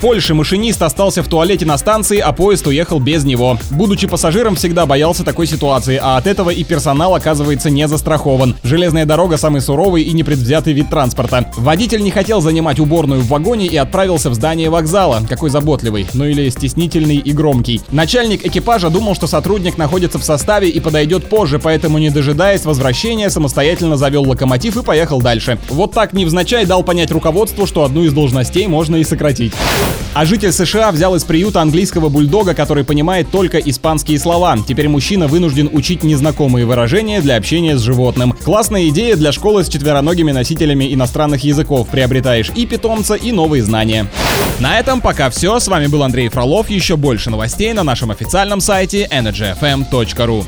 Польше машинист остался в туалете на станции, а поезд уехал без него. Будучи пассажиром, всегда боялся такой ситуации, а от этого и персонал оказывается не застрахован. Железная дорога самый суровый и непредвзятый вид транспорта. Водитель не хотел занимать уборную в вагоне и отправился в здание вокзала. Какой заботливый, ну или стеснительный и громкий. Начальник экипажа думал, что сотрудник находится в составе и подойдет позже, поэтому, не дожидаясь возвращения, самостоятельно завел локомотив и поехал дальше. Вот так невзначай дал понять руководству, что одну из должностей можно и сократить. А житель США взял из приюта английского бульдога, который понимает только испанские слова. Теперь мужчина вынужден учить незнакомые выражения для общения с животным. Классная идея для школы с четвероногими носителями иностранных языков. Приобретаешь и питомца, и новые знания. На этом пока все. С вами был Андрей Фролов. Еще больше новостей на нашем официальном сайте energyfm.ru.